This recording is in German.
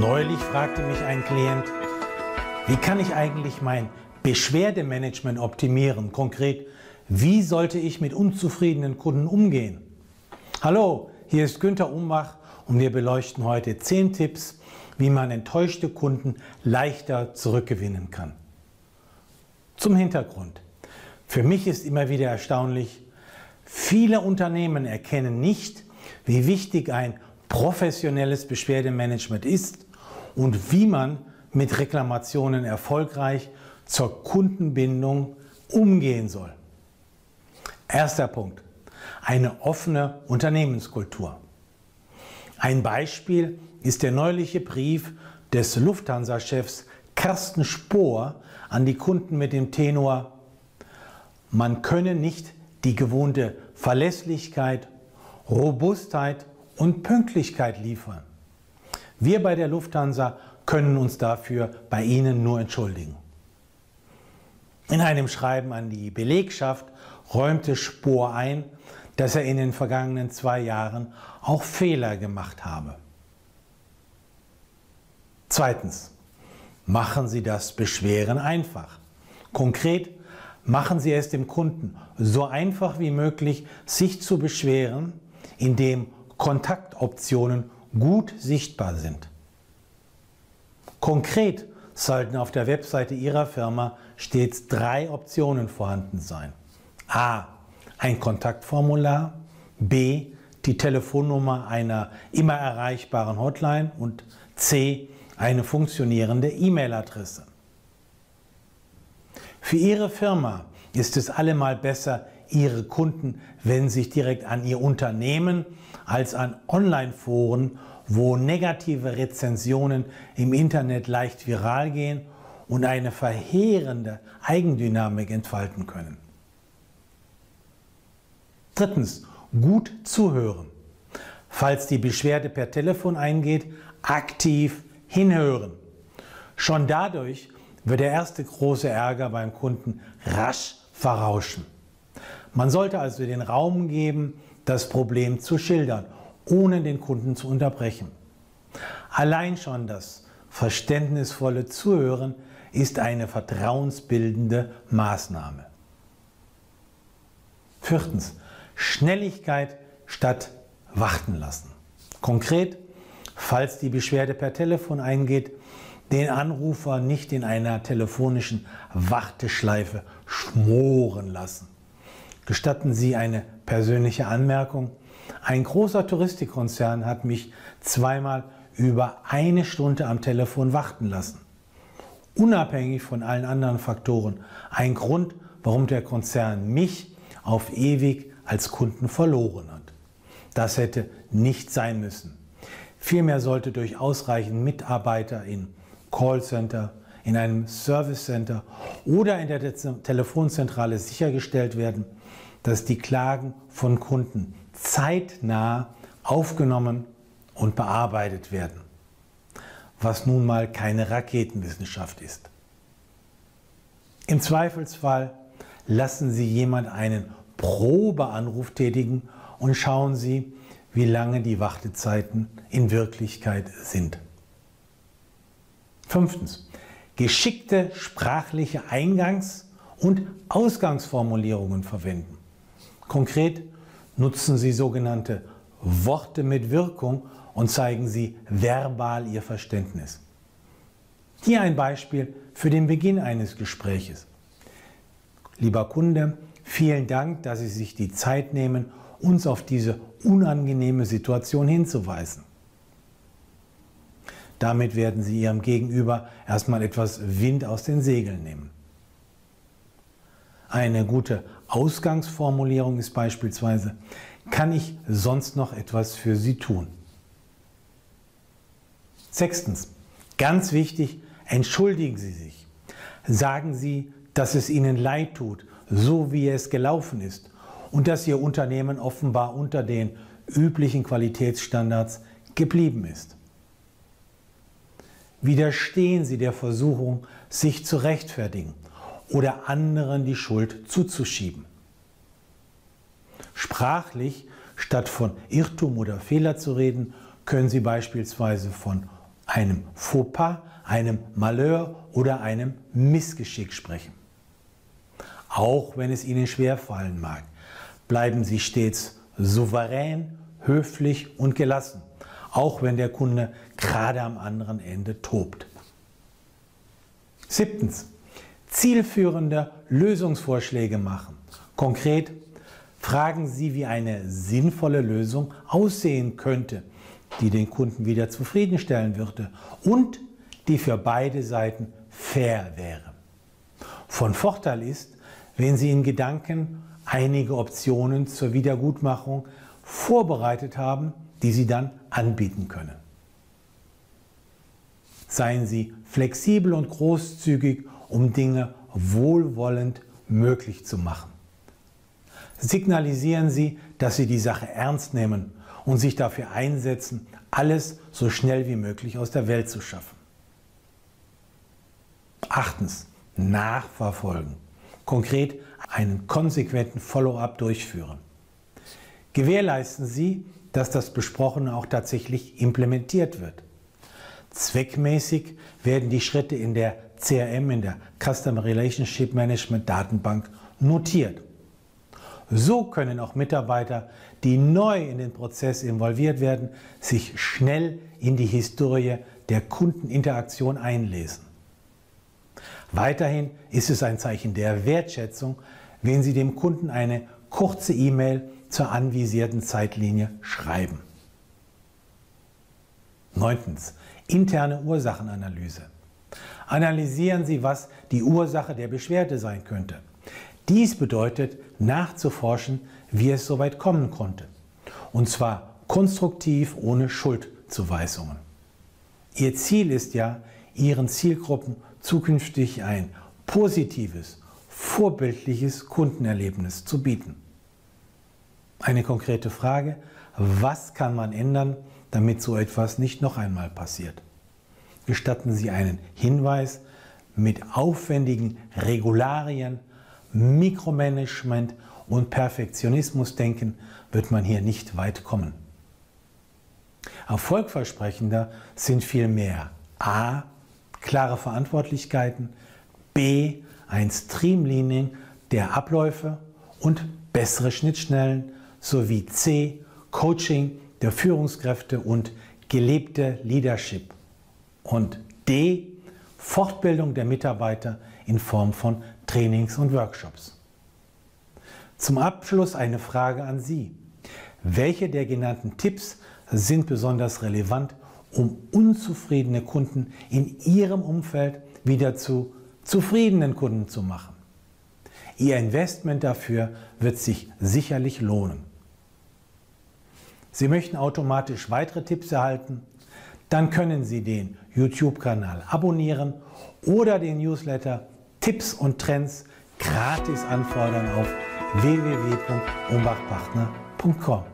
Neulich fragte mich ein Klient, wie kann ich eigentlich mein Beschwerdemanagement optimieren? Konkret, wie sollte ich mit unzufriedenen Kunden umgehen? Hallo, hier ist Günther Umbach und wir beleuchten heute 10 Tipps, wie man enttäuschte Kunden leichter zurückgewinnen kann. Zum Hintergrund. Für mich ist immer wieder erstaunlich, viele Unternehmen erkennen nicht, wie wichtig ein professionelles Beschwerdemanagement ist und wie man mit Reklamationen erfolgreich zur Kundenbindung umgehen soll. Erster Punkt. Eine offene Unternehmenskultur. Ein Beispiel ist der neuliche Brief des Lufthansa-Chefs Carsten Spohr an die Kunden mit dem Tenor, man könne nicht die gewohnte Verlässlichkeit, Robustheit und Pünktlichkeit liefern. Wir bei der Lufthansa können uns dafür bei Ihnen nur entschuldigen. In einem Schreiben an die Belegschaft räumte Spohr ein, dass er in den vergangenen zwei Jahren auch Fehler gemacht habe. Zweitens, machen Sie das Beschweren einfach. Konkret, machen Sie es dem Kunden so einfach wie möglich, sich zu beschweren, indem Kontaktoptionen gut sichtbar sind. Konkret sollten auf der Webseite Ihrer Firma stets drei Optionen vorhanden sein. A. Ein Kontaktformular. B. Die Telefonnummer einer immer erreichbaren Hotline. Und C. Eine funktionierende E-Mail-Adresse. Für Ihre Firma ist es allemal besser, Ihre Kunden wenden sich direkt an Ihr Unternehmen als an Online-Foren, wo negative Rezensionen im Internet leicht viral gehen und eine verheerende Eigendynamik entfalten können. Drittens, gut zuhören. Falls die Beschwerde per Telefon eingeht, aktiv hinhören. Schon dadurch wird der erste große Ärger beim Kunden rasch verrauschen. Man sollte also den Raum geben, das Problem zu schildern, ohne den Kunden zu unterbrechen. Allein schon das verständnisvolle Zuhören ist eine vertrauensbildende Maßnahme. Viertens, Schnelligkeit statt warten lassen. Konkret, falls die Beschwerde per Telefon eingeht, den Anrufer nicht in einer telefonischen Warteschleife schmoren lassen. Gestatten Sie eine persönliche Anmerkung. Ein großer Touristikkonzern hat mich zweimal über eine Stunde am Telefon warten lassen. Unabhängig von allen anderen Faktoren. Ein Grund, warum der Konzern mich auf ewig als Kunden verloren hat. Das hätte nicht sein müssen. Vielmehr sollte durch ausreichend Mitarbeiter in Callcenter, in einem Service Center oder in der Telefonzentrale sichergestellt werden, dass die Klagen von Kunden zeitnah aufgenommen und bearbeitet werden, was nun mal keine Raketenwissenschaft ist. Im Zweifelsfall lassen Sie jemand einen Probeanruf tätigen und schauen Sie, wie lange die Wartezeiten in Wirklichkeit sind. Fünftens, geschickte sprachliche Eingangs- und Ausgangsformulierungen verwenden. Konkret nutzen Sie sogenannte Worte mit Wirkung und zeigen Sie verbal Ihr Verständnis. Hier ein Beispiel für den Beginn eines Gespräches. Lieber Kunde, vielen Dank, dass Sie sich die Zeit nehmen, uns auf diese unangenehme Situation hinzuweisen. Damit werden Sie Ihrem Gegenüber erstmal etwas Wind aus den Segeln nehmen. Eine gute Ausgangsformulierung ist beispielsweise, kann ich sonst noch etwas für Sie tun? Sechstens, ganz wichtig, entschuldigen Sie sich. Sagen Sie, dass es Ihnen leid tut, so wie es gelaufen ist und dass Ihr Unternehmen offenbar unter den üblichen Qualitätsstandards geblieben ist. Widerstehen Sie der Versuchung, sich zu rechtfertigen oder anderen die Schuld zuzuschieben. Sprachlich, statt von Irrtum oder Fehler zu reden, können Sie beispielsweise von einem Fauxpas, einem Malheur oder einem Missgeschick sprechen. Auch wenn es Ihnen schwerfallen mag, bleiben Sie stets souverän, höflich und gelassen, auch wenn der Kunde gerade am anderen Ende tobt. Siebtens. Zielführende Lösungsvorschläge machen. Konkret fragen Sie, wie eine sinnvolle Lösung aussehen könnte, die den Kunden wieder zufriedenstellen würde und die für beide Seiten fair wäre. Von Vorteil ist, wenn Sie in Gedanken einige Optionen zur Wiedergutmachung vorbereitet haben, die Sie dann anbieten können. Seien Sie flexibel und großzügig, um Dinge wohlwollend möglich zu machen. Signalisieren Sie, dass Sie die Sache ernst nehmen und sich dafür einsetzen, alles so schnell wie möglich aus der Welt zu schaffen. Achtens, nachverfolgen. Konkret einen konsequenten Follow-up durchführen. Gewährleisten Sie, dass das Besprochene auch tatsächlich implementiert wird. Zweckmäßig werden die Schritte in der CRM, in der Customer Relationship Management Datenbank, notiert. So können auch Mitarbeiter, die neu in den Prozess involviert werden, sich schnell in die Historie der Kundeninteraktion einlesen. Weiterhin ist es ein Zeichen der Wertschätzung, wenn Sie dem Kunden eine kurze E-Mail zur anvisierten Zeitlinie schreiben. Neuntens. Interne Ursachenanalyse. Analysieren Sie, was die Ursache der Beschwerde sein könnte. Dies bedeutet nachzuforschen, wie es so weit kommen konnte. Und zwar konstruktiv ohne Schuldzuweisungen. Ihr Ziel ist ja, Ihren Zielgruppen zukünftig ein positives, vorbildliches Kundenerlebnis zu bieten. Eine konkrete Frage, was kann man ändern, damit so etwas nicht noch einmal passiert? Gestatten Sie einen Hinweis, mit aufwendigen Regularien, Mikromanagement und Perfektionismusdenken wird man hier nicht weit kommen. Erfolgversprechender sind vielmehr a. klare Verantwortlichkeiten, b. ein Streamlining der Abläufe und bessere Schnittstellen sowie c. Coaching der Führungskräfte und gelebte Leadership und d. Fortbildung der Mitarbeiter in Form von Trainings und Workshops. Zum Abschluss eine Frage an Sie. Welche der genannten Tipps sind besonders relevant, um unzufriedene Kunden in Ihrem Umfeld wieder zu zufriedenen Kunden zu machen? Ihr Investment dafür wird sich sicherlich lohnen. Sie möchten automatisch weitere Tipps erhalten? Dann können Sie den YouTube-Kanal abonnieren oder den Newsletter Tipps und Trends gratis anfordern auf www.umbachpartner.com.